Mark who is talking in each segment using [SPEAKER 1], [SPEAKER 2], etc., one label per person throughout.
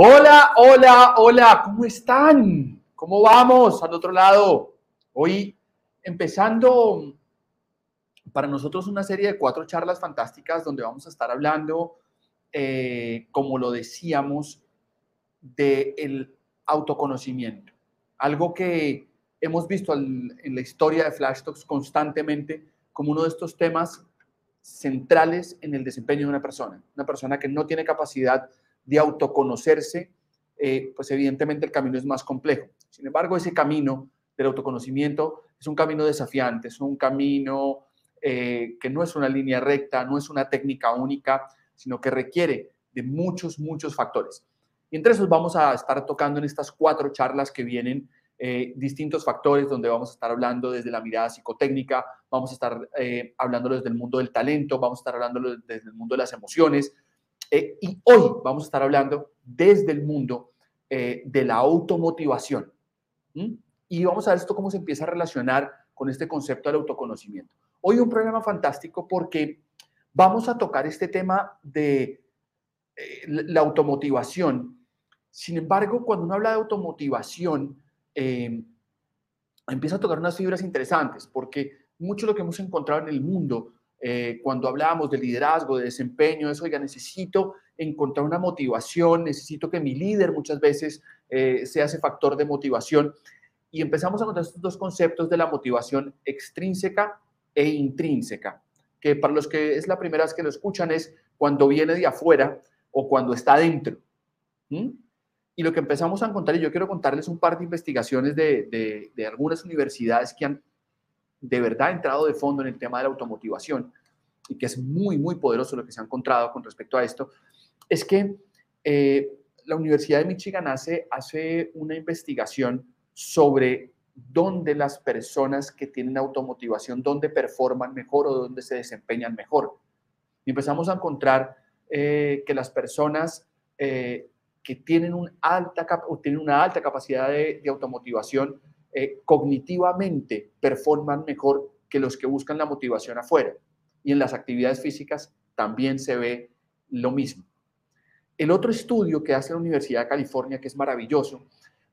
[SPEAKER 1] Hola, hola, hola, ¿cómo están? ¿Cómo vamos al otro lado? Hoy empezando para nosotros una serie de cuatro charlas fantásticas donde vamos a estar hablando, eh, como lo decíamos, del autoconocimiento. Algo que hemos visto en la historia de Flash Talks constantemente como uno de estos temas centrales en el desempeño de una persona. Una persona que no tiene capacidad de autoconocerse, eh, pues evidentemente el camino es más complejo. Sin embargo, ese camino del autoconocimiento es un camino desafiante, es un camino eh, que no es una línea recta, no es una técnica única, sino que requiere de muchos, muchos factores. Y entre esos vamos a estar tocando en estas cuatro charlas que vienen eh, distintos factores donde vamos a estar hablando desde la mirada psicotécnica, vamos a estar hablando desde el mundo del talento, vamos a estar hablando desde el mundo de las emociones, eh, y hoy vamos a estar hablando desde el mundo eh, de la automotivación. Y vamos a ver esto cómo se empieza a relacionar con este concepto del autoconocimiento. Hoy un programa fantástico porque vamos a tocar este tema de eh, la automotivación. Sin embargo, cuando uno habla de automotivación, empieza a tocar unas fibras interesantes porque mucho de lo que hemos encontrado en el mundo eh, cuando hablábamos de liderazgo, de desempeño, es, oiga, necesito encontrar una motivación, necesito que mi líder muchas veces eh, sea ese factor de motivación. Y empezamos a encontrar estos dos conceptos de la motivación extrínseca e intrínseca, que para los que es la primera vez que lo escuchan es cuando viene de afuera o cuando está dentro. Y lo que empezamos a encontrar, y yo quiero contarles un par de investigaciones de, de algunas universidades que han de verdad entrado de fondo en el tema de la automotivación y que es muy, muy poderoso lo que se ha encontrado con respecto a esto, es que eh, la Universidad de Michigan hace, hace una investigación sobre dónde las personas que tienen automotivación, dónde performan mejor o dónde se desempeñan mejor. Y empezamos a encontrar eh, que las personas eh, que tienen, un alta, tienen una alta capacidad de, de automotivación eh, cognitivamente performan mejor que los que buscan la motivación afuera. Y en las actividades físicas también se ve lo mismo. El otro estudio que hace la Universidad de California, que es maravilloso,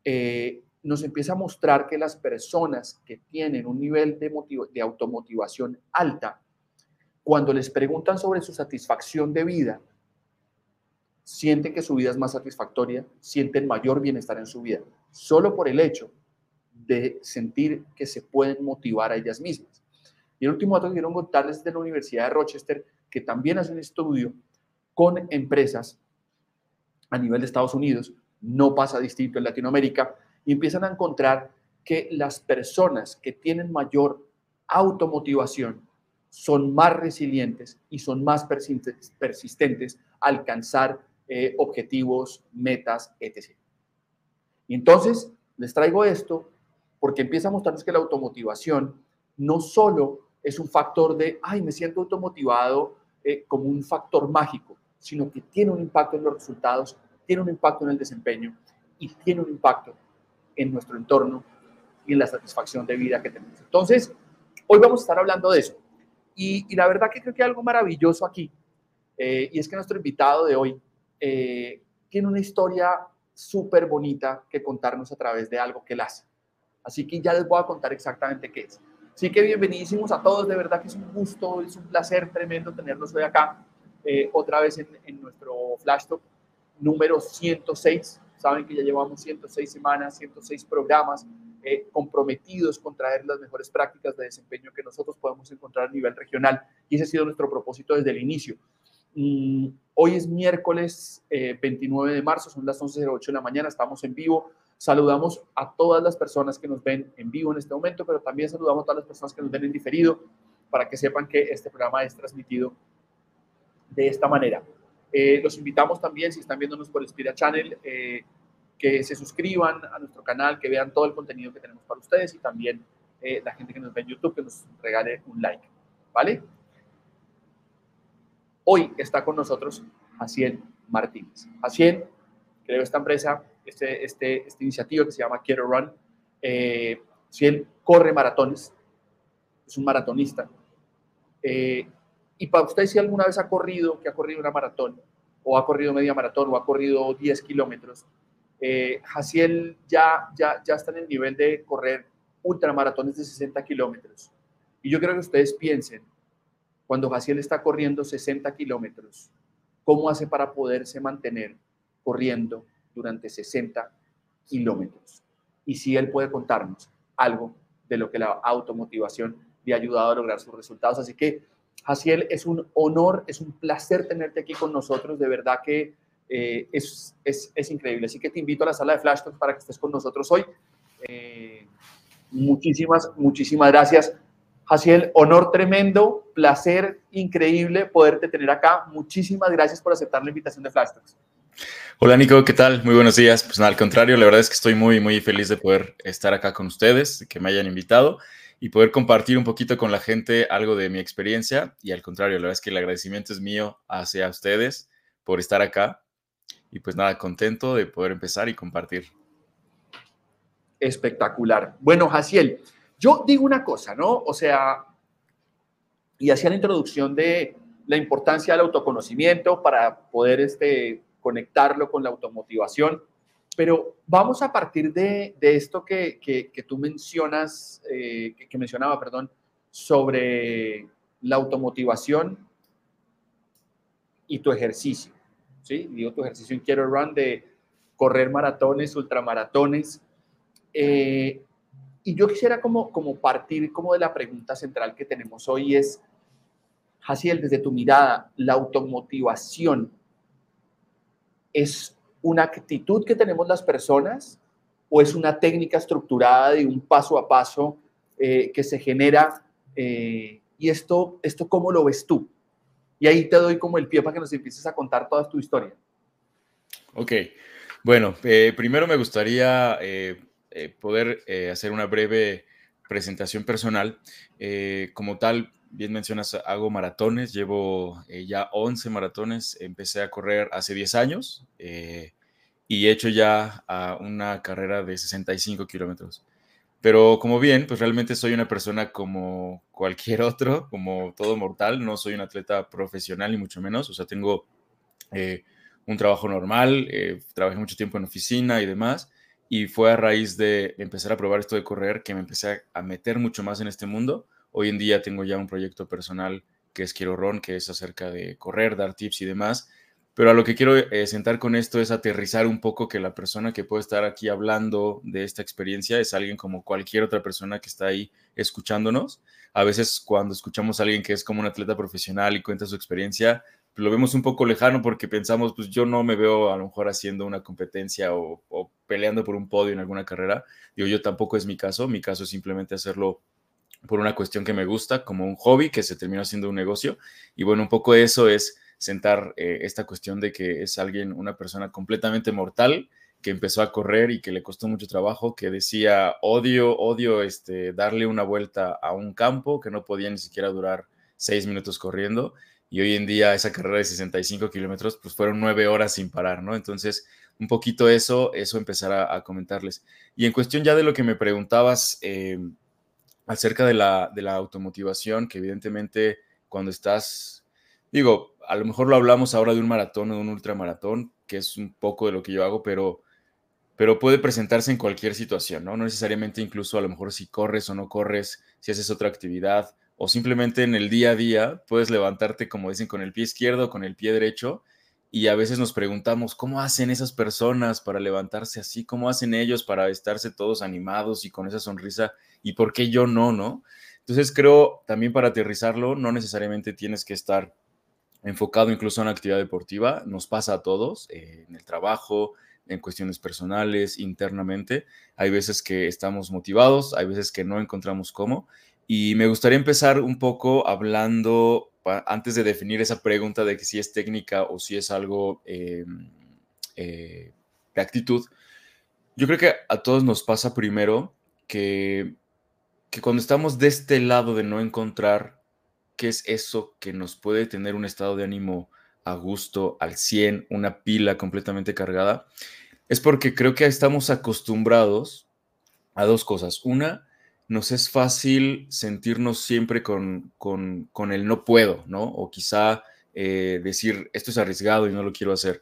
[SPEAKER 1] eh, nos empieza a mostrar que las personas que tienen un nivel de, de automotivación alta cuando les preguntan sobre su satisfacción de vida, sienten que su vida es más satisfactoria, sienten mayor bienestar en su vida, solo por el hecho de sentir que se pueden motivar a ellas mismas. Y el último dato que quiero contarles es de la Universidad de Rochester, que también hace un estudio con empresas a nivel de Estados Unidos, no pasa distinto en Latinoamérica, y empiezan a encontrar que las personas que tienen mayor automotivación son más resilientes y son más persistentes a alcanzar eh, objetivos, metas, etc. Y entonces les traigo esto porque empieza a mostrarnos que la automotivación no solo es un factor de, ay, me siento automotivado eh, como un factor mágico, sino que tiene un impacto en los resultados, tiene un impacto en el desempeño y tiene un impacto en nuestro entorno y en la satisfacción de vida que tenemos. Entonces, hoy vamos a estar hablando de eso. Y, la verdad que creo que hay algo maravilloso aquí, eh, y es que nuestro invitado de hoy eh, tiene una historia súper bonita que contarnos a través de algo que él hace. Así que ya les voy a contar exactamente qué es. Así que bienvenidísimos a todos, de verdad que es un gusto, es un placer tremendo tenerlos hoy acá, eh, otra vez en, en, nuestro Flash Talk número 106. Saben que ya llevamos 106 semanas, 106 programas eh, comprometidos con traer las mejores prácticas de desempeño que nosotros podemos encontrar a nivel regional. Y ese ha sido nuestro propósito desde el inicio. Mm, hoy es miércoles 29 eh, de marzo, son las 11.08 de la mañana, estamos en vivo. Saludamos a todas las personas que nos ven en vivo en este momento, pero también saludamos a todas las personas que nos ven en diferido para que sepan que este programa es transmitido de esta manera. Eh, los invitamos también, si están viéndonos por Spira Channel, eh, que se suscriban a nuestro canal, que vean todo el contenido que tenemos para ustedes y también eh, la gente que nos ve en YouTube, que nos regale un like. ¿Vale? Hoy está con nosotros Jaciel Martínez. Jaciel creo esta empresa, este, este, esta iniciativa que se llama Quiero Run. Eh, Jaciel corre maratones, es un maratonista. Eh, y para usted, si alguna vez ha corrido, que ha corrido una maratón, o ha corrido media maratón, o ha corrido 10 kilómetros, eh, Jaciel ya, ya, ya está en el nivel de correr ultramaratones de 60 kilómetros. Y yo creo que ustedes piensen, cuando Jaciel está corriendo 60 kilómetros, ¿cómo hace para poderse mantener corriendo durante 60 kilómetros? Y si él puede contarnos algo de lo que la automotivación le ha ayudado a lograr sus resultados. Así que, Jaciel, es un honor, es un placer tenerte aquí con nosotros. De verdad que eh, es, es, es, increíble. Así que te invito a la sala de Flash para que estés con nosotros hoy. Eh, muchísimas, muchísimas gracias. Jaciel, honor tremendo, placer increíble poderte tener acá. Muchísimas gracias por aceptar la invitación de Flash Talks.
[SPEAKER 2] Hola Nico, ¿qué tal? Muy buenos días. Pues nada, al contrario, la verdad es que estoy muy, muy feliz de poder estar acá con ustedes, que me hayan invitado y poder compartir un poquito con la gente algo de mi experiencia. Y al contrario, la verdad es que el agradecimiento es mío hacia ustedes por estar acá y pues nada, contento de poder empezar y compartir.
[SPEAKER 1] Espectacular. Bueno, Jaciel, yo digo una cosa, ¿no? O sea, y hacía la introducción de la importancia del autoconocimiento para poder este, conectarlo con la automotivación, pero vamos a partir de, esto que, que, tú mencionas, eh, que, que mencionaba, perdón, sobre la automotivación y tu ejercicio. ¿sí? Digo tu ejercicio en Quiero Run de correr maratones, ultramaratones. Eh, y yo quisiera como, como partir como de la pregunta central que tenemos hoy es, Jaciel, desde tu mirada, ¿la automotivación es una actitud que tenemos las personas o es una técnica estructurada de un paso a paso eh, que se genera? Eh, ¿Y esto, esto cómo lo ves tú? Y ahí te doy como el pie para que nos empieces a contar toda tu historia.
[SPEAKER 2] Ok, bueno, eh, primero me gustaría poder hacer una breve presentación personal. como tal, bien mencionas, hago maratones, llevo ya 11 maratones, empecé a correr hace 10 años y he hecho ya una carrera de 65 kilómetros. Pero como bien, pues realmente soy una persona como cualquier otro, como todo mortal, no soy un atleta profesional ni mucho menos, o sea, tengo eh, un trabajo normal, eh, trabajé mucho tiempo en oficina y demás, y fue a raíz de empezar a probar esto de correr que me empecé a, meter mucho más en este mundo. Hoy en día tengo ya un proyecto personal que es Quiero Ron, que es acerca de correr, dar tips y demás. Pero a lo que quiero eh, sentar con esto es aterrizar un poco que la persona que puede estar aquí hablando de esta experiencia es alguien como cualquier otra persona que está ahí escuchándonos. A veces cuando escuchamos a alguien que es como un atleta profesional y cuenta su experiencia, lo vemos un poco lejano porque pensamos, pues yo no me veo a lo mejor haciendo una competencia o, o peleando por un podio en alguna carrera. Digo, yo tampoco es mi caso. Mi caso es simplemente hacerlo por una cuestión que me gusta, como un hobby que se terminó haciendo un negocio. Y bueno, un poco eso es sentar eh, esta cuestión de que es alguien, una persona completamente mortal, que empezó a correr y que le costó mucho trabajo, que decía, odio, odio este, darle una vuelta a un campo, que no podía ni siquiera durar seis minutos corriendo. Y hoy en día esa carrera de 65 kilómetros, pues fueron nueve horas sin parar, ¿no? Entonces, un poquito eso, eso empezar a, comentarles. Y en cuestión ya de lo que me preguntabas eh, acerca de la, de la automotivación, que evidentemente cuando estás, digo, a lo mejor lo hablamos ahora de un maratón o de un ultramaratón, que es un poco de lo que yo hago, pero, pero puede presentarse en cualquier situación, ¿no? No necesariamente incluso a lo mejor si corres o no corres, si haces otra actividad, o simplemente en el día a día puedes levantarte, como dicen, con el pie izquierdo, con el pie derecho, y a veces nos preguntamos, ¿cómo hacen esas personas para levantarse así? ¿Cómo hacen ellos para estarse todos animados y con esa sonrisa? ¿Y por qué yo no, no? Entonces creo también para aterrizarlo, no necesariamente tienes que estar enfocado incluso en la actividad deportiva, nos pasa a todos, eh, en el trabajo, en cuestiones personales, internamente. Hay veces que estamos motivados, hay veces que no encontramos cómo. Y me gustaría empezar un poco hablando, antes de definir esa pregunta de que si es técnica o si es algo em, eh, de actitud. Yo creo que a todos nos pasa primero que, que cuando estamos de este lado de no encontrar qué es eso que nos puede tener un estado de ánimo a gusto, al 100, una pila completamente cargada, es porque creo que estamos acostumbrados a dos cosas. Una, nos es fácil sentirnos siempre con, con, el no puedo, ¿no? O quizá eh, decir, esto es arriesgado y no lo quiero hacer.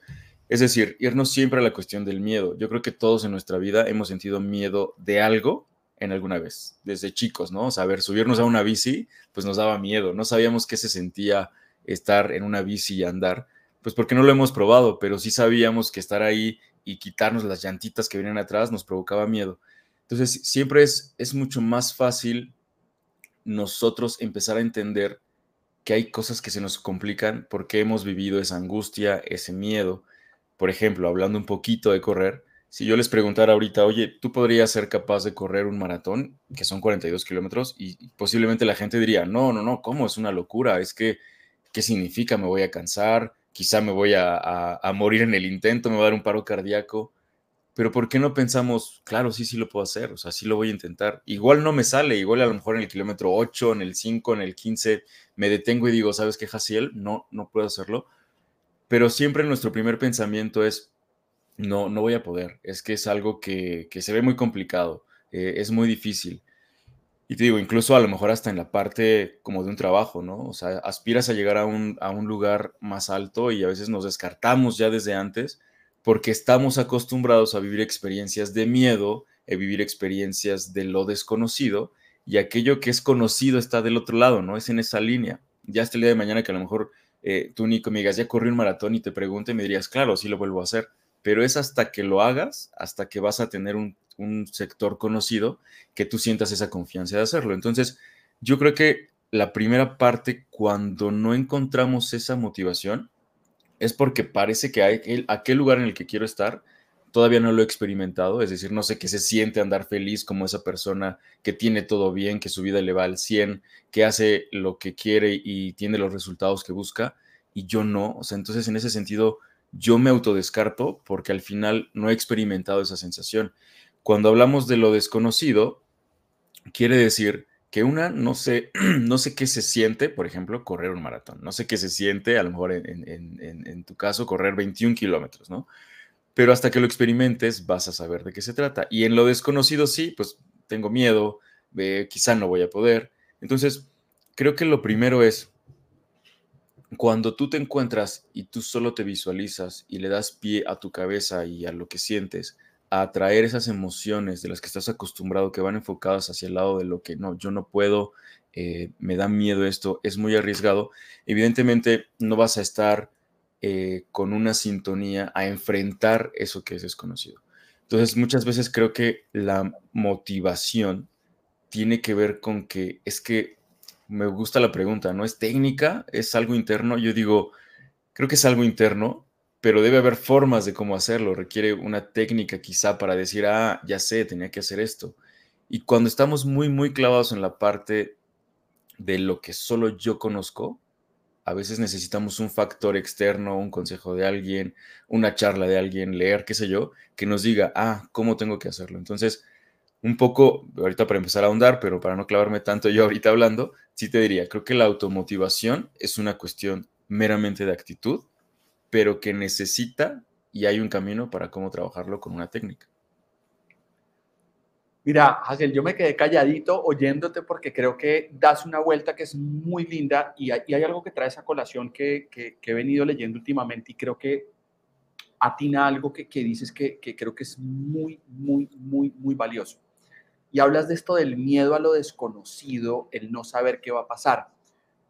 [SPEAKER 2] Es decir, irnos siempre a la cuestión del miedo. Yo creo que todos en nuestra vida hemos sentido miedo de algo en alguna vez, desde chicos, ¿no? O sea, ver, subirnos a una bici, pues nos daba miedo, no sabíamos qué se sentía estar en una bici y andar, pues porque no lo hemos probado, pero sí sabíamos que estar ahí y quitarnos las llantitas que vienen atrás nos provocaba miedo. Entonces, siempre es, es mucho más fácil nosotros empezar a entender que hay cosas que se nos complican porque hemos vivido esa angustia, ese miedo. Por ejemplo, hablando un poquito de correr, si yo les preguntara ahorita, oye, ¿tú podrías ser capaz de correr un maratón, que son 42 kilómetros? Y posiblemente la gente diría, no, no, no, ¿cómo? Es una locura, es que, ¿qué significa? Me voy a cansar, quizá me voy a, morir en el intento, me va a dar un paro cardíaco. Pero ¿por qué no pensamos, claro, sí, sí lo puedo hacer, o sea, sí lo voy a intentar? Igual no me sale, igual a lo mejor en el kilómetro 8, en el 5, en el 15, me detengo y digo, ¿sabes qué, Jaciel? No, no puedo hacerlo. Pero siempre nuestro primer pensamiento es, no, no voy a poder. Es que es algo que, se ve muy complicado, eh, es muy difícil. Y te digo, incluso a lo mejor hasta en la parte como de un trabajo, ¿no? O sea, aspiras a llegar a un, a un lugar más alto y a veces nos descartamos ya desde antes porque estamos acostumbrados a vivir experiencias de miedo, a vivir experiencias de lo desconocido y aquello que es conocido está del otro lado, ¿no? Es en esa línea. Ya hasta el día de mañana que a lo mejor eh, tú, Nico, me digas, ya corrí un maratón y te pregunte, me dirías, claro, sí lo vuelvo a hacer pero es hasta que lo hagas, hasta que vas a tener un, sector conocido, que tú sientas esa confianza de hacerlo. Entonces, yo creo que la primera parte, cuando no encontramos esa motivación, es porque parece que hay aquel lugar en el que quiero estar, todavía no lo he experimentado, es decir, no sé qué se siente andar feliz como esa persona que tiene todo bien, que su vida le va al 100, que hace lo que quiere y tiene los resultados que busca, y yo no. O sea, entonces en ese sentido, yo me autodescarto porque al final no he experimentado esa sensación. Cuando hablamos de lo desconocido, quiere decir que una, no sé, no sé qué se siente, por ejemplo, correr un maratón. No sé qué se siente, a lo mejor en, tu caso, correr 21 kilómetros, ¿no? Pero hasta que lo experimentes vas a saber de qué se trata. Y en lo desconocido sí, pues tengo miedo, eh, quizá no voy a poder. Entonces, creo que lo primero es cuando tú te encuentras y tú solo te visualizas y le das pie a tu cabeza y a lo que sientes, a atraer esas emociones de las que estás acostumbrado, que van enfocadas hacia el lado de lo que no, yo no puedo, eh, me da miedo esto, es muy arriesgado, evidentemente no vas a estar eh, con una sintonía a enfrentar eso que es desconocido. Entonces, muchas veces creo que la motivación tiene que ver con que es que me gusta la pregunta, ¿no? ¿Es técnica? ¿Es algo interno? Yo digo, creo que es algo interno, pero debe haber formas de cómo hacerlo. Requiere una técnica quizá para decir, ah, ya sé, tenía que hacer esto. Y cuando estamos muy, muy clavados en la parte de lo que solo yo conozco, a veces necesitamos un factor externo, un consejo de alguien, una charla de alguien, leer, qué sé yo, que nos diga, ah, ¿cómo tengo que hacerlo? Entonces, un poco, ahorita para empezar a ahondar, pero para no clavarme tanto yo ahorita hablando, sí te diría, creo que la automotivación es una cuestión meramente de actitud, pero que necesita y hay un camino para cómo trabajarlo con una técnica.
[SPEAKER 1] Mira, Hazel, yo me quedé calladito oyéndote porque creo que das una vuelta que es muy linda y hay, algo que trae esa colación que, he venido leyendo últimamente y creo que atina algo que, dices que, creo que es muy, muy, muy, muy valioso. Y hablas de esto del miedo a lo desconocido, el no saber qué va a pasar.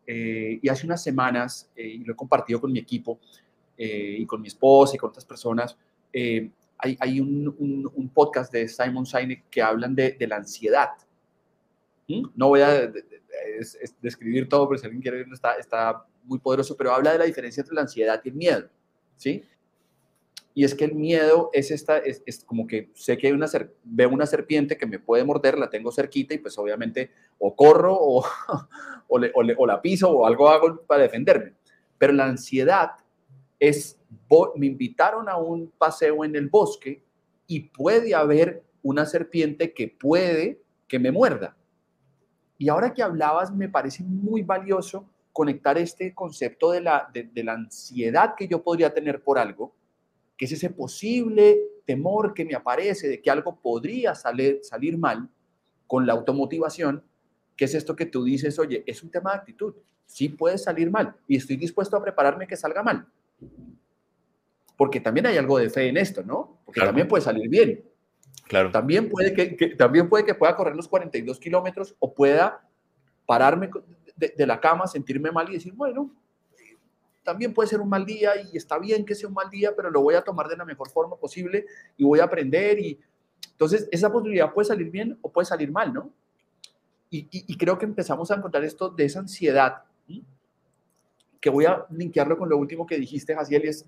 [SPEAKER 1] Eh, y hace unas semanas, eh, y lo he compartido con mi equipo eh, y con mi esposa y con otras personas, hay, un, podcast de Simon Sinek que hablan de, la ansiedad. ¿Mm? No voy a describir todo, pero si alguien quiere verlo, está, está muy poderoso, pero habla de la diferencia entre la ansiedad y el miedo. ¿sí? Y es que el miedo es esta, es, como que sé que hay una, veo una serpiente que me puede morder, la tengo cerquita y pues obviamente o corro o, o, o la piso o algo hago para defenderme. Pero la ansiedad es me invitaron a un paseo en el bosque y puede haber una serpiente que puede que me muerda. Y ahora que hablabas, me parece muy valioso conectar este concepto de la, de, la ansiedad que yo podría tener por algo, que es ese posible temor que me aparece de que algo podría salir, salir mal, con la automotivación, que es esto que tú dices, oye, es un tema de actitud, sí puede salir mal y estoy dispuesto a prepararme que salga mal porque también hay algo de fe en esto, ¿no? Porque también puede salir bien.
[SPEAKER 2] Claro.
[SPEAKER 1] También puede que, también puede que pueda correr los 42 kilómetros o pueda pararme de, la cama, sentirme mal y decir, bueno, también puede ser un mal día y está bien que sea un mal día, pero lo voy a tomar de la mejor forma posible y voy a aprender. Y entonces esa posibilidad puede salir bien o puede salir mal, ¿no? Y, creo que empezamos a encontrar esto de esa ansiedad, que voy a linkearlo con lo último que dijiste, Jaciel, es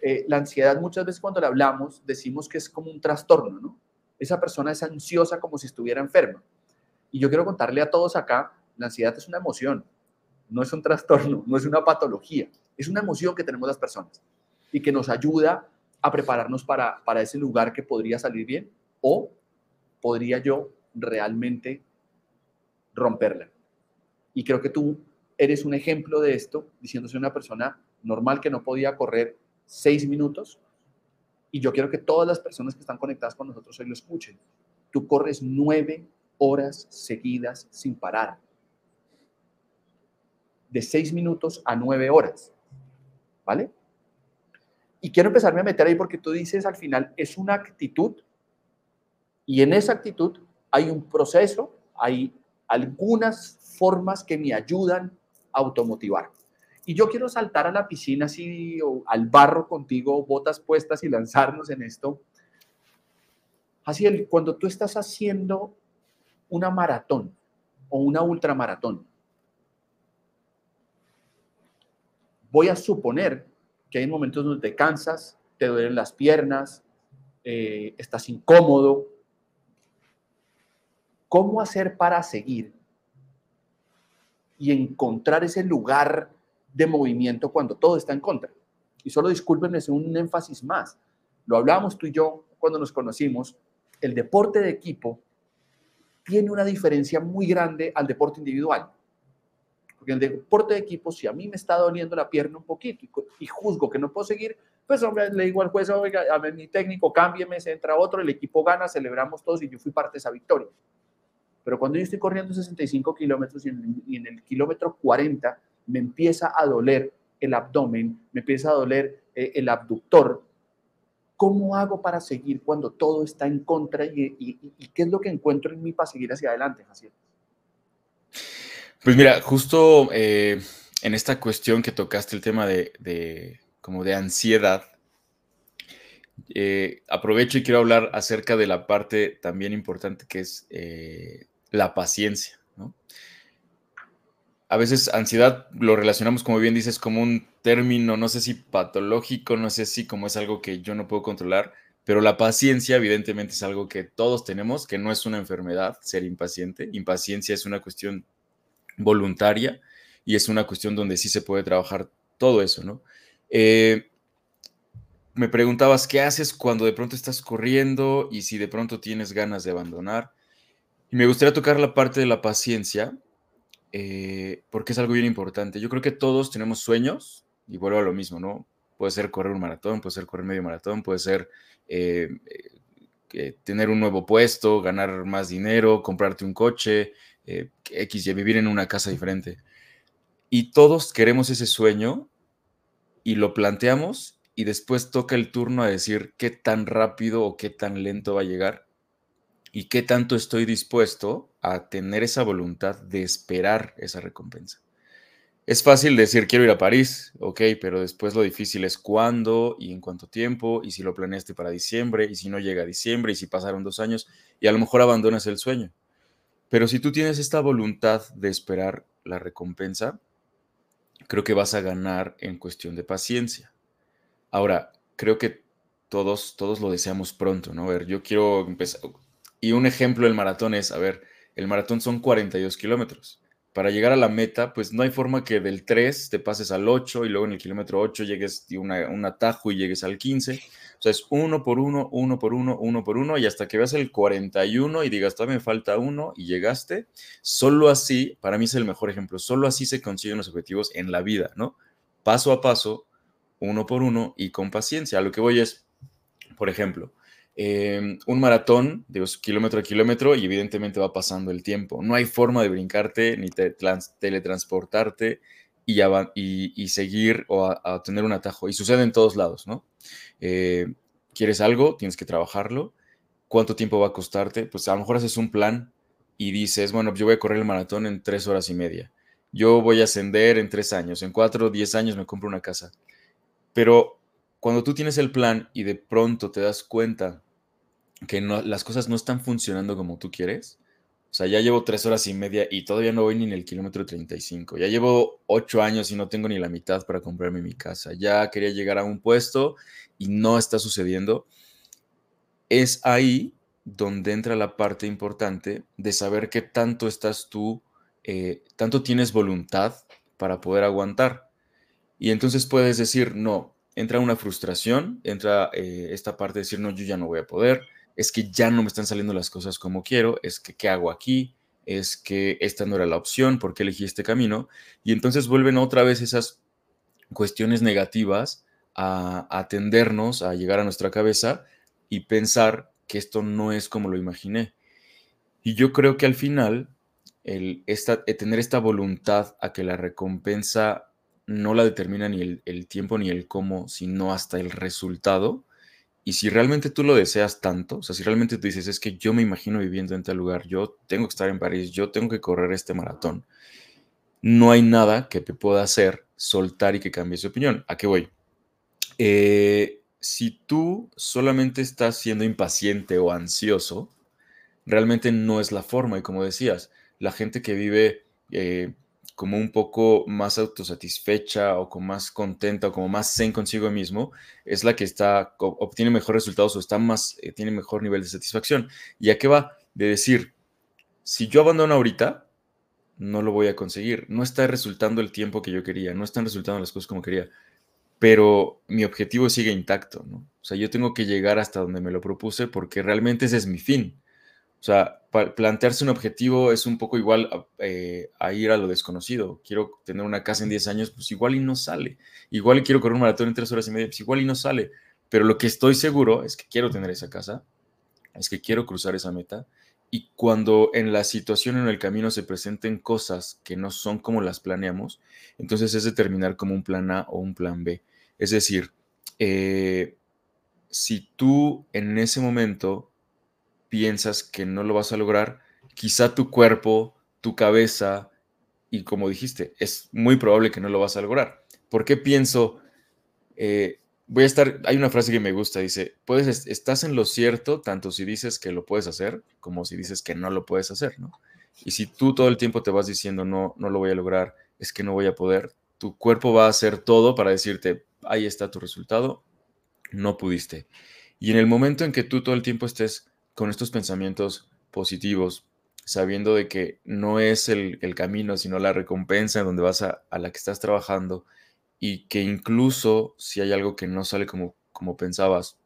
[SPEAKER 1] eh, la ansiedad muchas veces cuando la hablamos decimos que es como un trastorno, ¿no? Esa persona es ansiosa como si estuviera enferma. Y yo quiero contarle a todos acá, la ansiedad es una emoción, no es un trastorno, no es una patología, es una emoción que tenemos las personas y que nos ayuda a prepararnos para, para ese lugar que podría salir bien o podría yo realmente romperla. Y creo que tú eres un ejemplo de esto, diciéndose una persona normal que no podía correr seis minutos y yo quiero que todas las personas que están conectadas con nosotros hoy lo escuchen. Tú corres nueve horas seguidas sin parar. De seis minutos a nueve horas. ¿Vale? Y quiero empezarme a meter ahí porque tú dices al final es una actitud y en esa actitud hay un proceso, hay algunas formas que me ayudan automotivar y yo quiero saltar a la piscina así o al barro contigo, botas puestas y lanzarnos en esto. Así, cuando tú estás haciendo una maratón o una ultramaratón, voy a suponer que hay momentos donde te cansas, te duelen las piernas, eh, estás incómodo. ¿Cómo hacer para seguir y encontrar ese lugar de movimiento cuando todo está en contra. Y solo discúlpenme, es un énfasis más. Lo hablábamos tú y yo cuando nos conocimos. El deporte de equipo tiene una diferencia muy grande al deporte individual. Porque el deporte de equipo, si a mí me está doliendo la pierna un poquito y, juzgo que no puedo seguir, pues hombre, le digo al juez, oiga, a mi técnico, cámbieme, se entra otro, el equipo gana, celebramos todos y yo fui parte de esa victoria. Pero cuando yo estoy corriendo 65 kilómetros y en el kilómetro 40 me empieza a doler el abdomen, me empieza a doler eh, el abductor. ¿Cómo hago para seguir cuando todo está en contra y, qué es lo que encuentro en mí para seguir hacia adelante, Jaciel?
[SPEAKER 2] Pues mira, justo eh, en esta cuestión que tocaste el tema de, como de ansiedad, eh, aprovecho y quiero hablar acerca de la parte también importante que es la paciencia. ¿no? A veces ansiedad lo relacionamos, como bien dices, como un término, no sé si patológico, no sé si como es algo que yo no puedo controlar, pero la paciencia evidentemente es algo que todos tenemos, que no es una enfermedad ser impaciente. Impaciencia es una cuestión voluntaria y es una cuestión donde sí se puede trabajar todo eso, ¿no? Eh, me preguntabas qué haces cuando de pronto estás corriendo y si de pronto tienes ganas de abandonar. Y me gustaría tocar la parte de la paciencia, eh, porque es algo bien importante. Yo creo que todos tenemos sueños, y vuelvo a lo mismo, ¿no? Puede ser correr un maratón, puede ser correr medio maratón, puede ser eh, tener un nuevo puesto, ganar más dinero, comprarte un coche, X, vivir en una casa diferente. Y todos queremos ese sueño y lo planteamos y después toca el turno a decir qué tan rápido o qué tan lento va a llegar y qué tanto estoy dispuesto a tener esa voluntad de esperar esa recompensa. Es fácil decir quiero ir a París, ok, pero después lo difícil es cuándo y en cuánto tiempo y si lo planeaste para diciembre y si no llega a diciembre y si pasaron dos años y a lo mejor abandonas el sueño. Pero si tú tienes esta voluntad de esperar la recompensa, creo que vas a ganar en cuestión de paciencia. Ahora, creo que todos, todos lo deseamos pronto, ¿no? A ver, yo quiero empezar. Y un ejemplo del maratón es, a ver, el maratón son 42 kilómetros. Para llegar a la meta, pues no hay forma que del 3 te pases al 8 y luego en el kilómetro 8 llegues a un atajo y llegues al 15. O sea, es uno por uno, uno por uno, uno por uno, y hasta que veas el 41 y digas, todavía me falta uno y llegaste, solo así, para mí es el mejor ejemplo, solo así se consiguen los objetivos en la vida, ¿no? Paso a paso, uno por uno y con paciencia. A lo que voy es, por ejemplo, em, un maratón de kilómetro a kilómetro y evidentemente va pasando el tiempo. No hay forma de brincarte ni teletransportarte y, seguir o tener un atajo. Y sucede en todos lados, ¿no? Eh, ¿Quieres algo? Tienes que trabajarlo. ¿Cuánto tiempo va a costarte? Pues a lo mejor haces un plan y dices, bueno, yo voy a correr el maratón en tres horas y media. Yo voy a ascender en tres años. En cuatro o diez años me compro una casa. Pero cuando tú tienes el plan y de pronto te das cuenta que las cosas no están funcionando como tú quieres, o sea, ya llevo tres horas y media y todavía no voy ni en el kilómetro 35. Ya llevo ocho años y no tengo ni la mitad para comprarme mi casa. Ya quería llegar a un puesto y no está sucediendo. Es ahí donde entra la parte importante de saber qué tanto estás tú, eh, tanto tienes voluntad para poder aguantar. Y entonces puedes decir, no, entra una frustración, entra eh, esta parte de decir, no, yo ya no voy a poder es que ya no me están saliendo las cosas como quiero, es que qué hago aquí, es que esta no era la opción, ¿por qué elegí este camino? Y entonces vuelven otra vez esas cuestiones negativas a atendernos, a llegar a nuestra cabeza y pensar que esto no es como lo imaginé. Y yo creo que al final, el, esta, tener esta voluntad a que la recompensa no la determina ni el, el tiempo ni el cómo, sino hasta el resultado, y si realmente tú lo deseas tanto, o sea, si realmente tú dices, es que yo me imagino viviendo en tal lugar, yo tengo que estar en París, yo tengo que correr este maratón, no hay nada que te pueda hacer soltar y que cambies de opinión. ¿A qué voy? Eh, si tú solamente estás siendo impaciente o ansioso, realmente no es la forma. Y como decías, la gente que vive eh, como un poco más autosatisfecha o como más contenta o como más zen consigo mismo, es la que está, obtiene mejores resultados o está más, eh, tiene mejor nivel de satisfacción. ¿Y a qué va? De decir, si yo abandono ahorita, no lo voy a conseguir. No está resultando el tiempo que yo quería, no están resultando las cosas como quería, pero mi objetivo sigue intacto, ¿no? O sea, yo tengo que llegar hasta donde me lo propuse porque realmente ese es mi fin. O sea, plantearse un objetivo es un poco igual eh, a, ir a lo desconocido. Quiero tener una casa en 10 años, pues igual y no sale. Igual y quiero correr un maratón en 3 horas y media, pues igual y no sale. Pero lo que estoy seguro es que quiero tener esa casa, es que quiero cruzar esa meta. Y cuando en la situación en el camino se presenten cosas que no son como las planeamos, entonces es determinar como un plan A o un plan B. Es decir, eh, si tú en ese momento piensas que no lo vas a lograr, quizá tu cuerpo, tu cabeza y como dijiste, es muy probable que no lo vas a lograr. ¿Por qué pienso? Eh, voy a estar, hay una frase que me gusta, dice, puedes, estás en lo cierto tanto si dices que lo puedes hacer como si dices que no lo puedes hacer, ¿no? Y si tú todo el tiempo te vas diciendo, no, no lo voy a lograr, es que no voy a poder, tu cuerpo va a hacer todo para decirte, ahí está tu resultado, no pudiste. Y en el momento en que tú todo el tiempo estés con estos pensamientos positivos, sabiendo de que no es el, camino, sino la recompensa en donde vas a, la que estás trabajando y que incluso si hay algo que no sale como, como pensabas,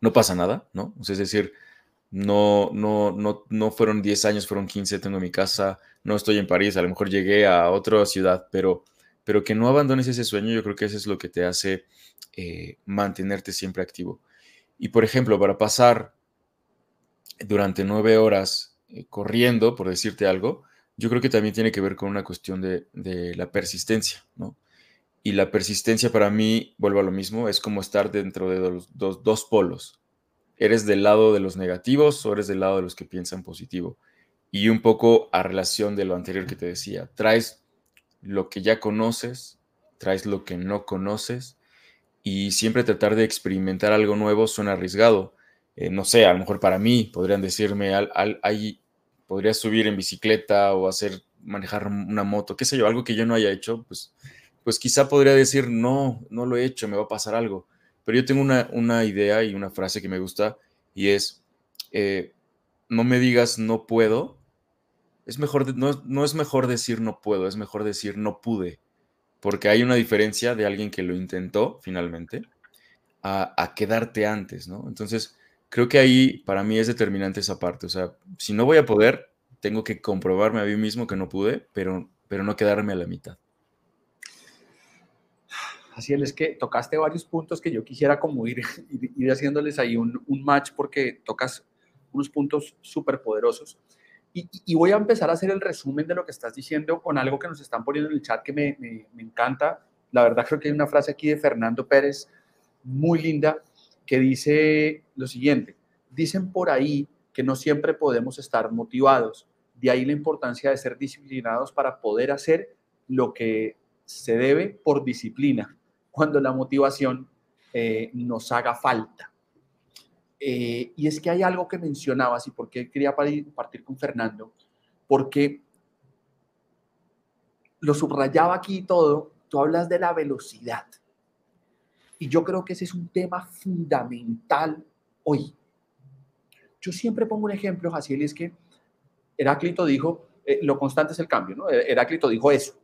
[SPEAKER 2] no pasa nada, ¿no? es decir, no, no, no, no fueron 10 años, fueron 15, tengo mi casa, no estoy en París, a lo mejor llegué a otra ciudad, pero, pero que no abandones ese sueño, yo creo que eso es lo que te hace eh, mantenerte siempre activo. Y por ejemplo, para pasar durante nueve horas eh, corriendo, por decirte algo, yo creo que también tiene que ver con una cuestión de, la persistencia, ¿no? Y la persistencia para mí, vuelvo a lo mismo, es como estar dentro de los dos polos. ¿Eres del lado de los negativos o eres del lado de los que piensan positivo? Y un poco a relación de lo anterior que te decía, traes lo que ya conoces, traes lo que no conoces y siempre tratar de experimentar algo nuevo suena arriesgado. Eh, no sé, a lo mejor para mí podrían decirme, al, ahí podría subir en bicicleta o hacer, manejar una moto, qué sé yo, algo que yo no haya hecho, pues, pues quizá podría decir, no, no lo he hecho, me va a pasar algo. Pero yo tengo una, una idea y una frase que me gusta y es, eh, no me digas no puedo, es mejor, no, no es mejor decir no puedo, es mejor decir no pude porque hay una diferencia de alguien que lo intentó finalmente a, quedarte antes, ¿no? Entonces, creo que ahí para mí es determinante esa parte, o sea, si no voy a poder, tengo que comprobarme a mí mismo que no pude, pero, pero no quedarme a la mitad.
[SPEAKER 1] Así es, que tocaste varios puntos que yo quisiera como ir, ir, haciéndoles ahí un, un match porque tocas unos puntos súper poderosos. Y, voy a empezar a hacer el resumen de lo que estás diciendo con algo que nos están poniendo en el chat que me, me, encanta. La verdad creo que hay una frase aquí de Fernando Pérez muy linda que dice lo siguiente. Dicen por ahí que no siempre podemos estar motivados. De ahí la importancia de ser disciplinados para poder hacer lo que se debe por disciplina, cuando la motivación eh, nos haga falta. Eh, y es que hay algo que mencionabas y por qué quería partir con Fernando, porque lo subrayaba aquí todo, tú hablas de la velocidad. Y yo creo que ese es un tema fundamental hoy. Yo siempre pongo un ejemplo, Jaciel, es que Heráclito dijo, eh, lo constante es el cambio, ¿no? Heráclito dijo eso,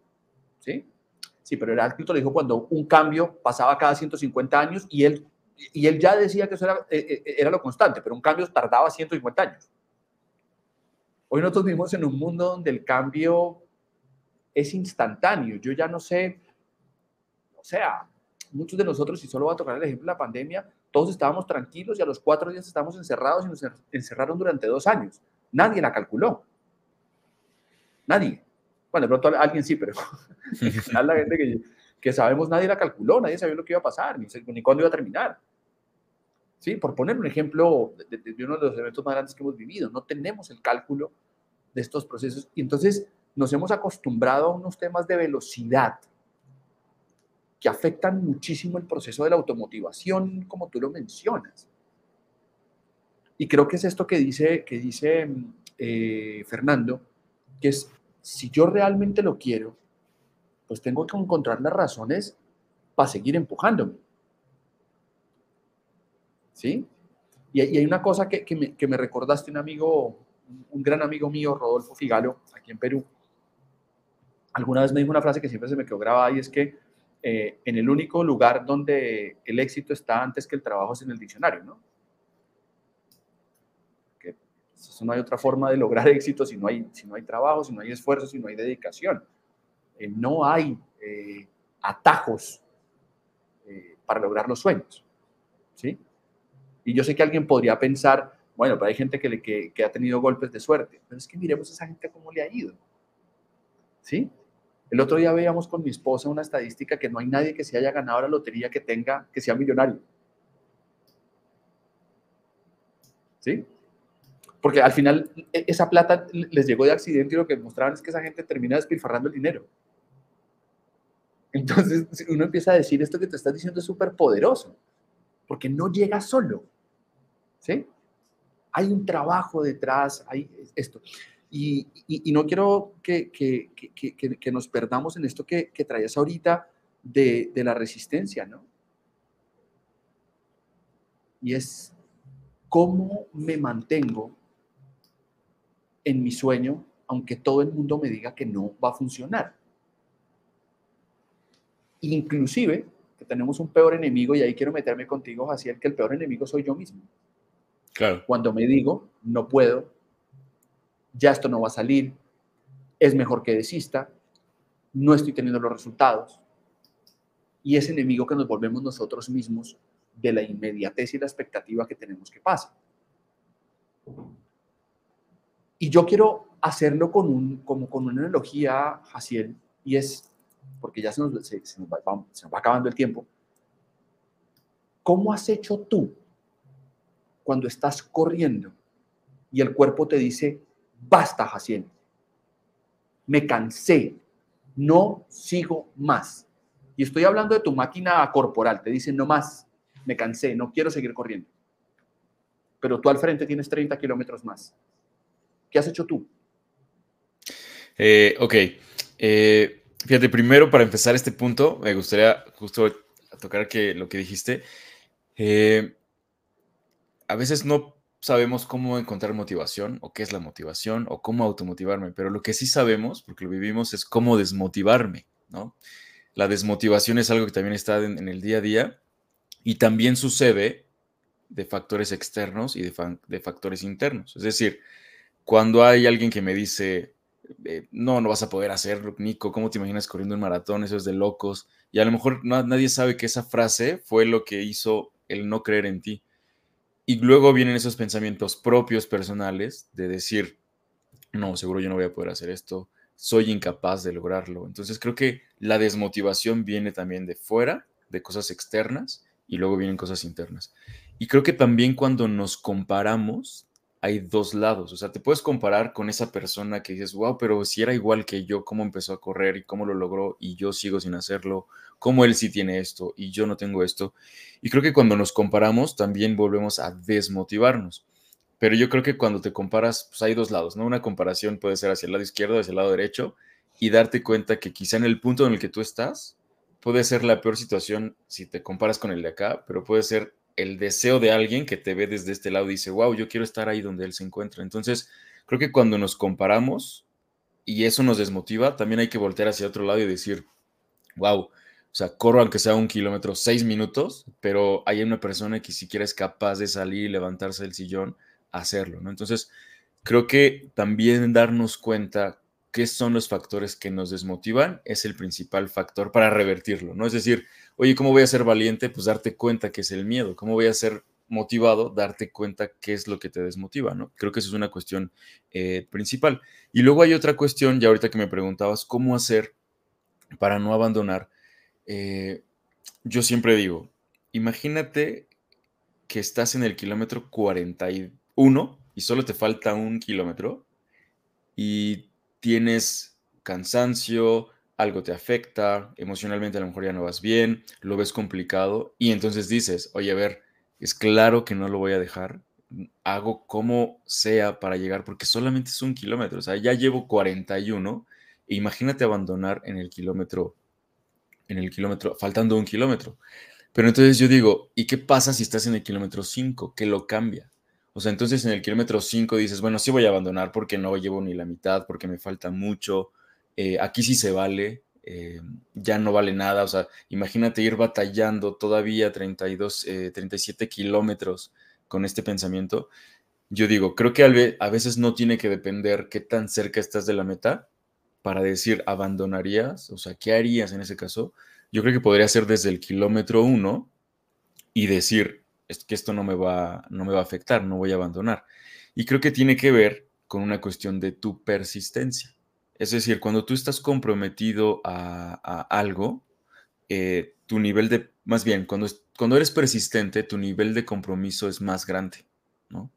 [SPEAKER 1] ¿sí? Sí, pero Heráclito dijo cuando un cambio pasaba cada 150 años y él y él ya decía que eso era, eh, eh, era, lo constante, pero un cambio tardaba 150 años. Hoy nosotros vivimos en un mundo donde el cambio es instantáneo. Yo ya no sé, o sea, muchos de nosotros, y solo voy a tocar el ejemplo de la pandemia, todos estábamos tranquilos y a los cuatro días estábamos encerrados y nos encerraron durante dos años. Nadie la calculó. Nadie. Bueno, de pronto alguien sí, pero la gente que, que sabemos nadie la calculó, nadie sabía lo que iba a pasar, ni, ni cuándo iba a terminar. ¿Sí? Por poner un ejemplo de, uno de los eventos más grandes que hemos vivido, no tenemos el cálculo de estos procesos y entonces nos hemos acostumbrado a unos temas de velocidad que afectan muchísimo el proceso de la automotivación, como tú lo mencionas. Y creo que es esto que dice, que dice eh, Fernando, que es, si yo realmente lo quiero, pues tengo que encontrar las razones para seguir empujándome. ¿Sí? Y, hay una cosa que, me, recordaste un amigo, un gran amigo mío, Rodolfo Figalo, aquí en Perú. Alguna vez me dijo una frase que siempre se me quedó grabada y es que eh, en el único lugar donde el éxito está antes que el trabajo es en el diccionario, ¿no? Que eso no hay otra forma de lograr éxito si no hay, si no hay trabajo, si no hay esfuerzo, si no hay dedicación. Eh, no hay eh, atajos eh, para lograr los sueños. ¿sí? Y yo sé que alguien podría pensar, bueno, pero hay gente que, le, que, ha tenido golpes de suerte, pero es que miremos a esa gente cómo le ha ido. ¿Sí? El otro día veíamos con mi esposa una estadística que no hay nadie que se haya ganado la lotería que tenga, que sea millonario. ¿Sí? Porque al final e, esa plata les llegó de accidente y lo que mostraban es que esa gente termina despilfarrando el dinero. Entonces uno empieza a decir esto que te estás diciendo es súper poderoso, porque no llega solo. ¿Sí? Hay un trabajo detrás, hay esto. Y, no quiero que, que, nos perdamos en esto que, traías ahorita de, de la resistencia, ¿no? Y es cómo me mantengo en mi sueño, aunque todo el mundo me diga que no va a funcionar. Inclusive, que tenemos un peor enemigo, y ahí quiero meterme contigo, el que el peor enemigo soy yo mismo.
[SPEAKER 2] Claro.
[SPEAKER 1] Cuando me digo, no puedo, ya esto no va a salir, es mejor que desista, no estoy teniendo los resultados. Y ese enemigo que nos volvemos nosotros mismos de la inmediatez y la expectativa que tenemos que pase. Y yo quiero hacerlo con, un, como con una analogía, Jaciel, y es, porque ya se va, se nos va acabando el tiempo. ¿Cómo has hecho tú cuando estás corriendo y el cuerpo te dice, basta, Jaciel, me cansé, no sigo más? Y estoy hablando de tu máquina corporal, te dice, no más, me cansé, no quiero seguir corriendo. Pero tú al frente tienes 30 kilómetros más. ¿Qué has hecho tú?
[SPEAKER 2] Eh, ok. Eh, fíjate, primero para empezar este punto, me gustaría justo tocar que lo que dijiste. Eh, a veces no sabemos cómo encontrar motivación o qué es la motivación o cómo automotivarme, pero lo que sí sabemos, porque lo vivimos, es cómo desmotivarme, ¿no? La desmotivación es algo que también está en el día a día y también sucede de factores externos y de, factores internos. Es decir, cuando hay alguien que me dice, eh, no, no vas a poder hacerlo, Nico, ¿cómo te imaginas corriendo un maratón? Eso es de locos. Y a lo mejor nadie sabe que esa frase fue lo que hizo el no creer en ti. Y luego vienen esos pensamientos propios, personales, de decir, no, seguro yo no voy a poder hacer esto, soy incapaz de lograrlo. Entonces creo que la desmotivación viene también de fuera, de cosas externas, y luego vienen cosas internas. Y creo que también cuando nos comparamos, hay dos lados. O sea, te puedes comparar con esa persona que dices, wow, pero si era igual que yo, cómo empezó a correr y cómo lo logró y yo sigo sin hacerlo, cómo él sí tiene esto y yo no tengo esto. Y creo que cuando nos comparamos también volvemos a desmotivarnos. Pero yo creo que cuando te comparas, pues hay dos lados, ¿no? Una comparación puede ser hacia el lado izquierdo, hacia el lado derecho y darte cuenta que quizá en el punto en el que tú estás, puede ser la peor situación si te comparas con el de acá, pero puede ser el deseo de alguien que te ve desde este lado y dice, wow, yo quiero estar ahí donde él se encuentra. Entonces, creo que cuando nos comparamos y eso nos desmotiva, también hay que voltear hacia otro lado y decir, wow, o sea, corro aunque sea un kilómetro, seis minutos, pero hay una persona que siquiera es capaz de salir y levantarse del sillón a hacerlo, ¿no? Entonces, creo que también darnos cuenta qué son los factores que nos desmotivan es el principal factor para revertirlo, ¿no? Es decir, oye, ¿cómo voy a ser valiente? Pues darte cuenta que es el miedo. ¿Cómo voy a ser motivado? Darte cuenta qué es lo que te desmotiva, ¿no? Creo que eso es una cuestión eh, principal. Y luego hay otra cuestión, ya ahorita que me preguntabas, ¿cómo hacer para no abandonar? Eh, yo siempre digo, imagínate que estás en el kilómetro 41 y solo te falta un kilómetro y tienes cansancio, algo te afecta, emocionalmente a lo mejor ya no vas bien, lo ves complicado y entonces dices, oye, a ver, es claro que no lo voy a dejar, hago como sea para llegar porque solamente es un kilómetro, o sea, ya llevo 41 e imagínate abandonar en el kilómetro, en el kilómetro, faltando un kilómetro. Pero entonces yo digo, ¿y qué pasa si estás en el kilómetro 5? ¿Qué lo cambia? O sea, entonces en el kilómetro 5 dices, bueno, sí voy a abandonar porque no llevo ni la mitad, porque me falta mucho. Eh, aquí sí se vale, eh, ya no vale nada. O sea, imagínate ir batallando todavía 32, 37 eh, kilómetros con este pensamiento. Yo digo, creo que a veces no tiene que depender qué tan cerca estás de la meta para decir, abandonarías, o sea, ¿qué harías en ese caso? Yo creo que podría ser desde el kilómetro 1 y decir, es que esto no me, va, no me va a afectar, no voy a abandonar. Y creo que tiene que ver con una cuestión de tu persistencia. Es decir, cuando tú estás comprometido a, algo, eh, tu nivel de, más bien, cuando, cuando eres persistente, tu nivel de compromiso es más grande, ¿no?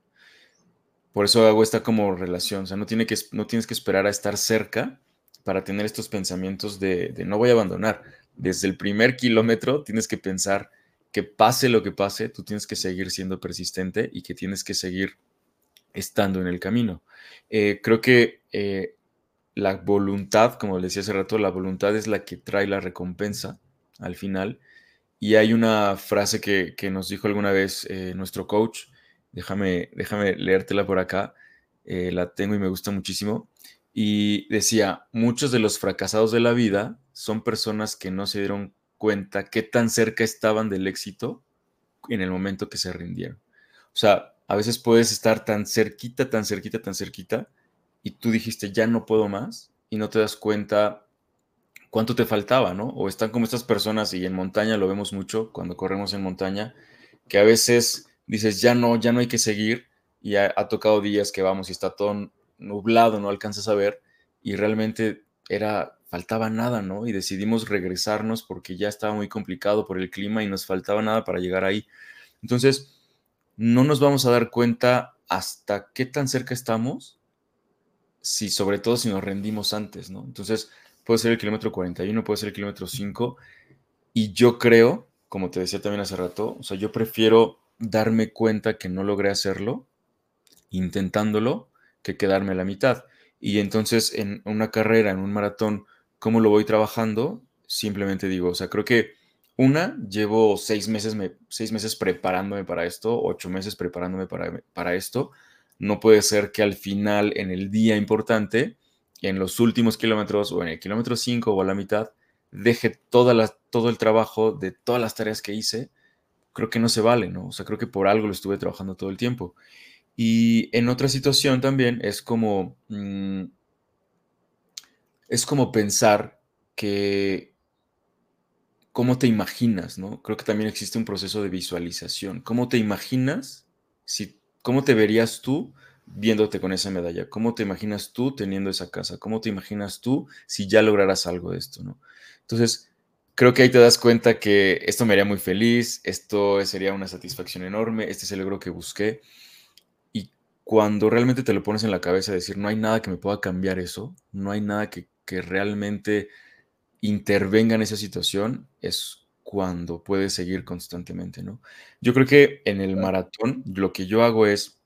[SPEAKER 2] por eso hago esta como relación, o sea, no, tiene que, no tienes que esperar a estar cerca para tener estos pensamientos de, de no voy a abandonar. Desde el primer kilómetro tienes que pensar que pase lo que pase, tú tienes que seguir siendo persistente y que tienes que seguir estando en el camino. Eh, creo que eh, la voluntad, como le decía hace rato, la voluntad es la que trae la recompensa al final. Y hay una frase que, nos dijo alguna vez eh, nuestro coach, déjame, déjame leértela por acá, la tengo y me gusta muchísimo. Y decía, muchos de los fracasados de la vida son personas que no se dieron cuenta qué tan cerca estaban del éxito en el momento que se rindieron. O sea, a veces puedes estar tan cerquita, tan cerquita, tan cerquita, y tú dijiste, ya no puedo más, y no te das cuenta cuánto te faltaba, ¿no? O están como estas personas, y en montaña lo vemos mucho cuando corremos en montaña, que a veces dices, ya no, ya no hay que seguir, y ha, tocado días que vamos y está todo nublado, no alcanzas a ver, y realmente era faltaba nada, ¿no? Y decidimos regresarnos porque ya estaba muy complicado por el clima y nos faltaba nada para llegar ahí. Entonces, no nos vamos a dar cuenta hasta qué tan cerca estamos, si sobre todo si nos rendimos antes, ¿no? Entonces, puede ser el kilómetro 41, puede ser el kilómetro 5, y yo creo, como te decía también hace rato, o sea, yo prefiero darme cuenta que no logré hacerlo, intentándolo, que quedarme a la mitad. Y entonces en una carrera, en un maratón, ¿Cómo lo voy trabajando? Simplemente digo, o sea, creo que una, llevo seis meses, me, seis meses preparándome para esto, ocho meses preparándome para, para esto. No puede ser que al final, en el día importante, en los últimos kilómetros o en el kilómetro 5 o a la mitad, deje toda la, todo el trabajo de todas las tareas que hice. Creo que no se vale, ¿no? O sea, creo que por algo lo estuve trabajando todo el tiempo. Y en otra situación también es como, mm, es como pensar que cómo te imaginas, ¿no? Creo que también existe un proceso de visualización. ¿Cómo te imaginas? Si, ¿Cómo te verías tú viéndote con esa medalla? ¿Cómo te imaginas tú teniendo esa casa? ¿Cómo te imaginas tú si ya lograras algo de esto, ¿no? Entonces, creo que ahí te das cuenta que esto me haría muy feliz, esto sería una satisfacción enorme, este es el logro que busqué. Y cuando realmente te lo pones en la cabeza, decir, no hay nada que me pueda cambiar eso, no hay nada que que realmente intervenga en esa situación es cuando puedes seguir constantemente, ¿no? Yo creo que en el maratón lo que yo hago es,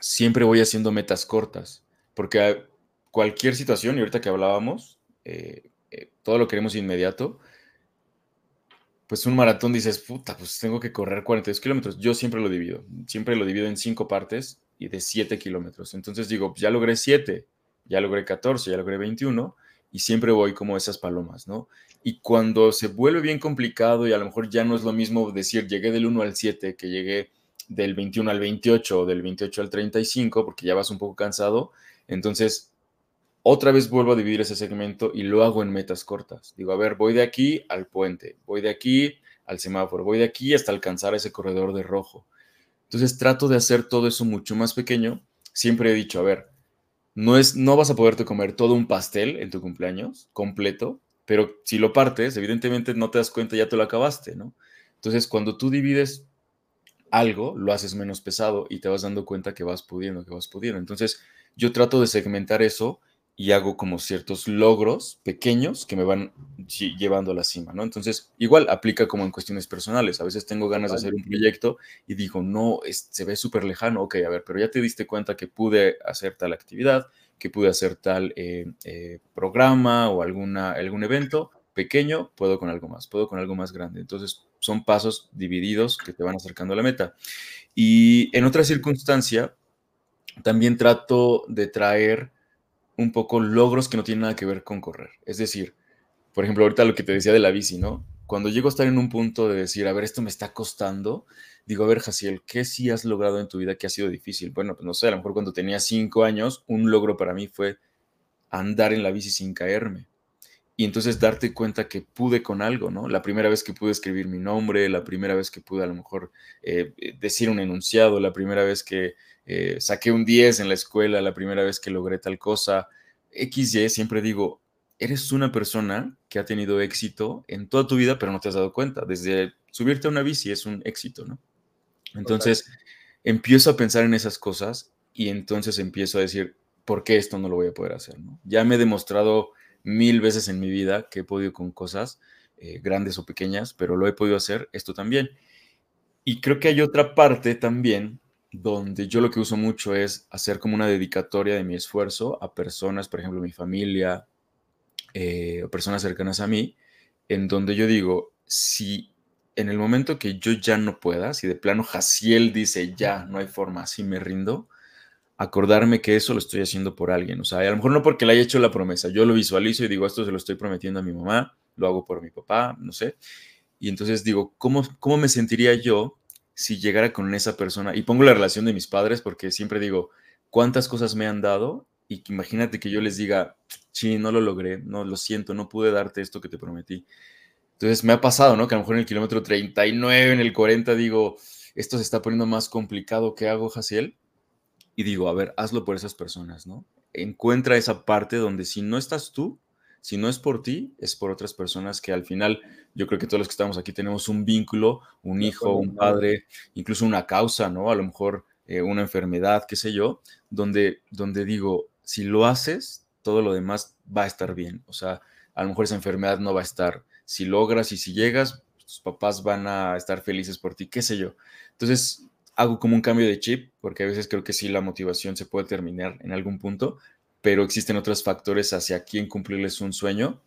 [SPEAKER 2] siempre voy haciendo metas cortas, porque cualquier situación, y ahorita que hablábamos, eh, eh, todo lo queremos inmediato, pues un maratón dices, puta, pues tengo que correr 42 kilómetros. Yo siempre lo divido, siempre lo divido en cinco partes y de 7 kilómetros. Entonces digo, ya logré 7, ya logré 14, ya logré 21 y siempre voy como esas palomas, ¿no? Y cuando se vuelve bien complicado y a lo mejor ya no es lo mismo decir llegué del 1 al 7 que llegué del 21 al 28 o del 28 al 35 porque ya vas un poco cansado, entonces otra vez vuelvo a dividir ese segmento y lo hago en metas cortas. Digo, a ver, voy de aquí al puente, voy de aquí al semáforo, voy de aquí hasta alcanzar ese corredor de rojo. Entonces trato de hacer todo eso mucho más pequeño. Siempre he dicho, a ver, no, es, no vas a poderte comer todo un pastel en tu cumpleaños completo, pero si lo partes, evidentemente no te das cuenta, ya te lo acabaste, ¿no? Entonces, cuando tú divides algo, lo haces menos pesado y te vas dando cuenta que vas pudiendo, que vas pudiendo. Entonces, yo trato de segmentar eso y hago como ciertos logros pequeños que me van llevando a la cima, ¿no? Entonces, igual aplica como en cuestiones personales. A veces tengo ganas de hacer un proyecto y digo, no, se ve súper lejano, ok, a ver, pero ya te diste cuenta que pude hacer tal actividad, que pude hacer tal eh, eh, programa o alguna, algún evento pequeño, puedo con algo más, puedo con algo más grande. Entonces, son pasos divididos que te van acercando a la meta. Y en otra circunstancia, también trato de traer un poco logros que no tienen nada que ver con correr. Es decir, por ejemplo, ahorita lo que te decía de la bici, ¿no? Cuando llego a estar en un punto de decir, a ver, esto me está costando, digo, a ver, Jaciel, ¿qué sí has logrado en tu vida que ha sido difícil? Bueno, pues no sé, a lo mejor cuando tenía cinco años, un logro para mí fue andar en la bici sin caerme. Y entonces darte cuenta que pude con algo, ¿no? La primera vez que pude escribir mi nombre, la primera vez que pude a lo mejor eh, decir un enunciado, la primera vez que eh, saqué un 10 en la escuela la primera vez que logré tal cosa. XY, siempre digo, eres una persona que ha tenido éxito en toda tu vida, pero no te has dado cuenta. Desde subirte a una bici es un éxito, ¿no? Entonces, empiezo a pensar en esas cosas y entonces empiezo a decir, ¿por qué esto no lo voy a poder hacer? Ya me he demostrado mil veces en mi vida que he podido con cosas eh, grandes o pequeñas, pero lo he podido hacer, esto también. Y creo que hay otra parte también donde yo lo que uso mucho es hacer como una dedicatoria de mi esfuerzo a personas, por ejemplo, mi familia eh, o personas cercanas a mí, en donde yo digo, si en el momento que yo ya no pueda, si de plano Jaciel dice, ya, no hay forma, así me rindo, acordarme que eso lo estoy haciendo por alguien. O sea, a lo mejor no porque le haya hecho la promesa, yo lo visualizo y digo, esto se lo estoy prometiendo a mi mamá, lo hago por mi papá, no sé. Y entonces digo, ¿cómo, cómo me sentiría yo si llegara con esa persona? Y pongo la relación de mis padres porque siempre digo, ¿cuántas cosas me han dado? Y imagínate que yo les diga, sí, no lo logré, no, lo siento, no pude darte esto que te prometí. Entonces me ha pasado, ¿no? Que a lo mejor en el kilómetro 39, en el 40, digo, esto se está poniendo más complicado, ¿qué hago, Jaciel? Y digo, a ver, hazlo por esas personas, ¿no? Encuentra esa parte donde si no estás tú, si no es por ti, es por otras personas que al final, yo creo que todos los que estamos aquí tenemos un vínculo, un hijo, un padre, incluso una causa, ¿no? A lo mejor eh, una enfermedad, qué sé yo, donde, donde digo, si lo haces, todo lo demás va a estar bien. O sea, a lo mejor esa enfermedad no va a estar. Si logras y si llegas, tus papás van a estar felices por ti, qué sé yo. Entonces, hago como un cambio de chip, porque a veces creo que sí la motivación se puede terminar en algún punto, pero existen otros factores hacia quién cumplirles un sueño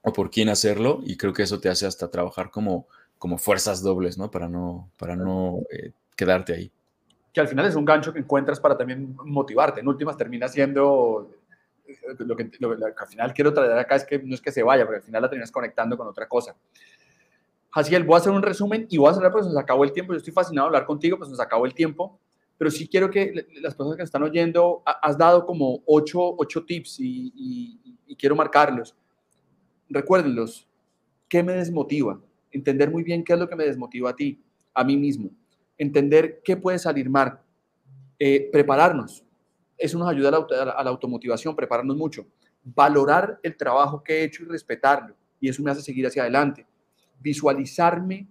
[SPEAKER 2] o por quién hacerlo, y creo que eso te hace hasta trabajar como, como fuerzas dobles, ¿no? Para no, para no eh, quedarte ahí.
[SPEAKER 1] Que al final es un gancho que encuentras para también motivarte. En últimas termina siendo eh, lo que, lo que, al final quiero traer acá es que no es que se vaya, porque al final la terminas conectando con otra cosa. Jaciel, voy a hacer un resumen y voy a cerrar, pues nos acabó el tiempo. Yo estoy fascinado de hablar contigo, pues nos acabó el tiempo pero sí quiero que las personas que están oyendo, has dado como ocho, ocho tips y, quiero marcarlos. Recuérdenlos. ¿Qué me desmotiva? Entender muy bien qué es lo que me desmotiva a ti, a mí mismo. Entender qué puede salir mal. Eh, prepararnos. Eso nos ayuda a la, automotivación, prepararnos mucho. Valorar el trabajo que he hecho y respetarlo. Y eso me hace seguir hacia adelante. Visualizarme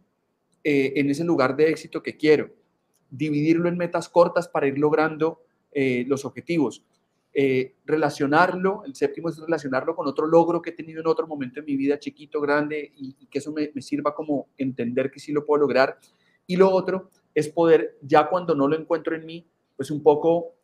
[SPEAKER 1] eh, en ese lugar de éxito que quiero dividirlo en metas cortas para ir logrando eh, los objetivos. Eh, relacionarlo, el séptimo es relacionarlo con otro logro que he tenido en otro momento en mi vida, chiquito, grande, y, que eso me, sirva como entender que sí lo puedo lograr. Y lo otro es poder, ya cuando no lo encuentro en mí, pues un poco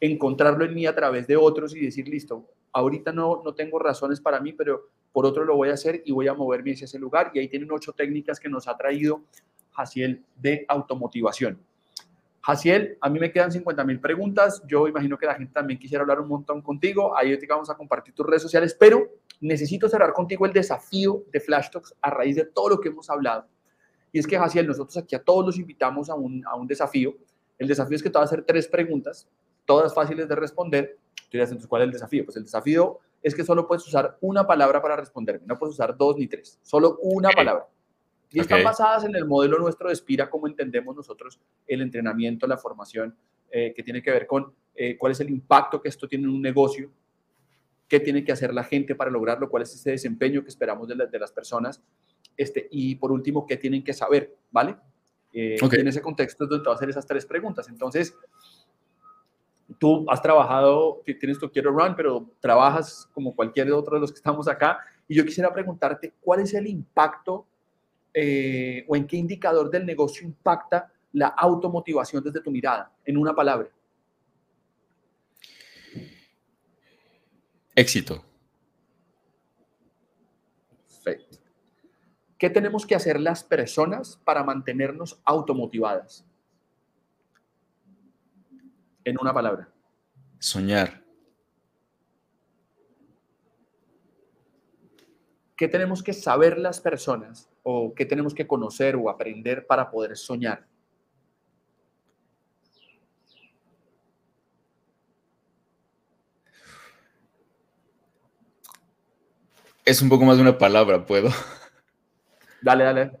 [SPEAKER 1] encontrarlo en mí a través de otros y decir, listo, ahorita no, no tengo razones para mí, pero por otro lo voy a hacer y voy a moverme hacia ese lugar. Y ahí tienen ocho técnicas que nos ha traído Jaciel de automotivación. Jaciel, a mí me quedan 50 mil preguntas. Yo imagino que la gente también quisiera hablar un montón contigo. Ahí te vamos a compartir tus redes sociales, pero necesito cerrar contigo el desafío de Flash Talks a raíz de todo lo que hemos hablado. Y es que, Jaciel, nosotros aquí a todos los invitamos a un, a un desafío. El desafío es que te voy a hacer tres preguntas, todas fáciles de responder. Tú dirás, entonces, ¿cuál es el desafío? Pues el desafío es que solo puedes usar una palabra para responderme. No puedes usar dos ni tres, solo una palabra. Y están basadas en el modelo nuestro de Spira, como entendemos nosotros el entrenamiento, la formación, eh, que tiene que ver con eh, cuál es el impacto que esto tiene en un negocio, qué tiene que hacer la gente para lograrlo, cuál es ese desempeño que esperamos de, de las personas, este, y por último, qué tienen que saber, ¿vale? Eh, en ese contexto es donde te voy a hacer esas tres preguntas. Entonces, tú has trabajado, tienes tu Quiero Run, pero trabajas como cualquier otro de los que estamos acá, y yo quisiera preguntarte, ¿cuál es el impacto eh, o en qué indicador del negocio impacta la automotivación desde tu mirada, en una palabra?
[SPEAKER 2] Éxito.
[SPEAKER 1] Perfecto. ¿Qué tenemos que hacer las personas para mantenernos automotivadas? En una palabra.
[SPEAKER 2] Soñar.
[SPEAKER 1] ¿Qué tenemos que saber las personas o qué tenemos que conocer o aprender para poder soñar?
[SPEAKER 2] Es un poco más de una palabra, ¿puedo?
[SPEAKER 1] Dale, dale.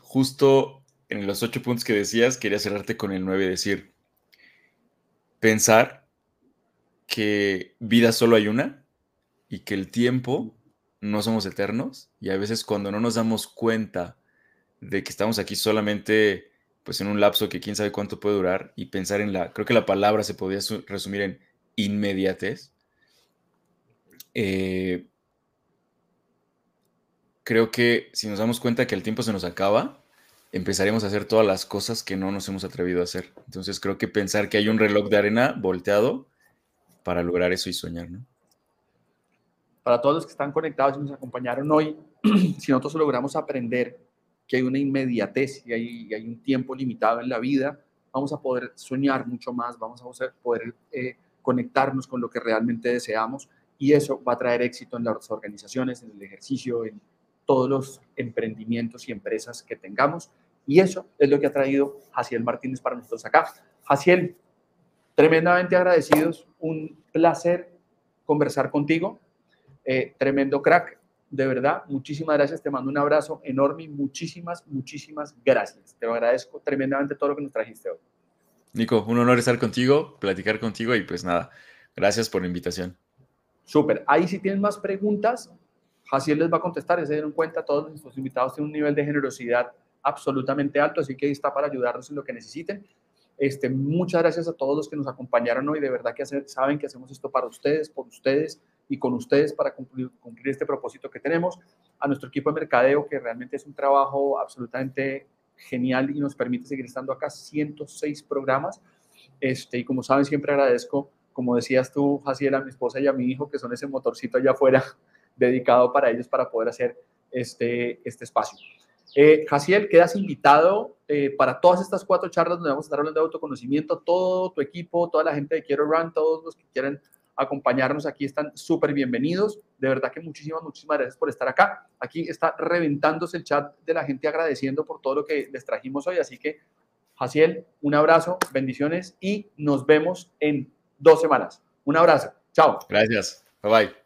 [SPEAKER 2] Justo en los ocho puntos que decías, quería cerrarte con el nueve, decir, pensar que vida solo hay una y que el tiempo no somos eternos y a veces cuando no nos damos cuenta de que estamos aquí solamente pues en un lapso que quién sabe cuánto puede durar y pensar en la, creo que la palabra se podría resumir en inmediatez. Eh, creo que si nos damos cuenta que el tiempo se nos acaba, empezaremos a hacer todas las cosas que no nos hemos atrevido a hacer. Entonces creo que pensar que hay un reloj de arena volteado para lograr eso y soñar, ¿no?
[SPEAKER 1] Para todos los que están conectados y nos acompañaron hoy, si nosotros logramos aprender que hay una inmediatez y hay, hay, un tiempo limitado en la vida, vamos a poder soñar mucho más, vamos a poder eh, conectarnos con lo que realmente deseamos y eso va a traer éxito en las organizaciones, en el ejercicio, en todos los emprendimientos y empresas que tengamos. Y eso es lo que ha traído Jaciel Martínez para nosotros acá. Jaciel, tremendamente agradecidos, un placer conversar contigo, eh, tremendo crack, de verdad, muchísimas gracias, te mando un abrazo enorme y muchísimas, muchísimas gracias. Te agradezco tremendamente todo lo que nos trajiste hoy.
[SPEAKER 2] Nico, un honor estar contigo, platicar contigo y pues nada, gracias por la invitación.
[SPEAKER 1] Súper, ahí si tienen más preguntas, Jaciel les va a contestar, se dieron cuenta, todos nuestros invitados tienen un nivel de generosidad absolutamente alto, así que ahí está para ayudarnos en lo que necesiten. Este, muchas gracias a todos los que nos acompañaron hoy, de verdad que saben que hacemos esto para ustedes, por ustedes, y con ustedes para cumplir, cumplir este propósito que tenemos, a nuestro equipo de mercadeo, que realmente es un trabajo absolutamente genial y nos permite seguir estando acá 106 programas. Este, y como saben, siempre agradezco, como decías tú, Jaciel, a mi esposa y a mi hijo, que son ese motorcito allá afuera dedicado para ellos para poder hacer este, este espacio. Eh, Jaciel, quedas invitado eh, para todas estas cuatro charlas donde vamos a estar hablando de autoconocimiento, todo tu equipo, toda la gente de Quiero Run, todos los que quieran acompañarnos aquí están súper bienvenidos. De verdad que muchísimas, muchísimas gracias por estar acá. Aquí está reventándose el chat de la gente agradeciendo por todo lo que les trajimos hoy. Así que, Jaciel, un abrazo, bendiciones y nos vemos en dos semanas. Un abrazo. Chao.
[SPEAKER 2] Gracias. Bye bye.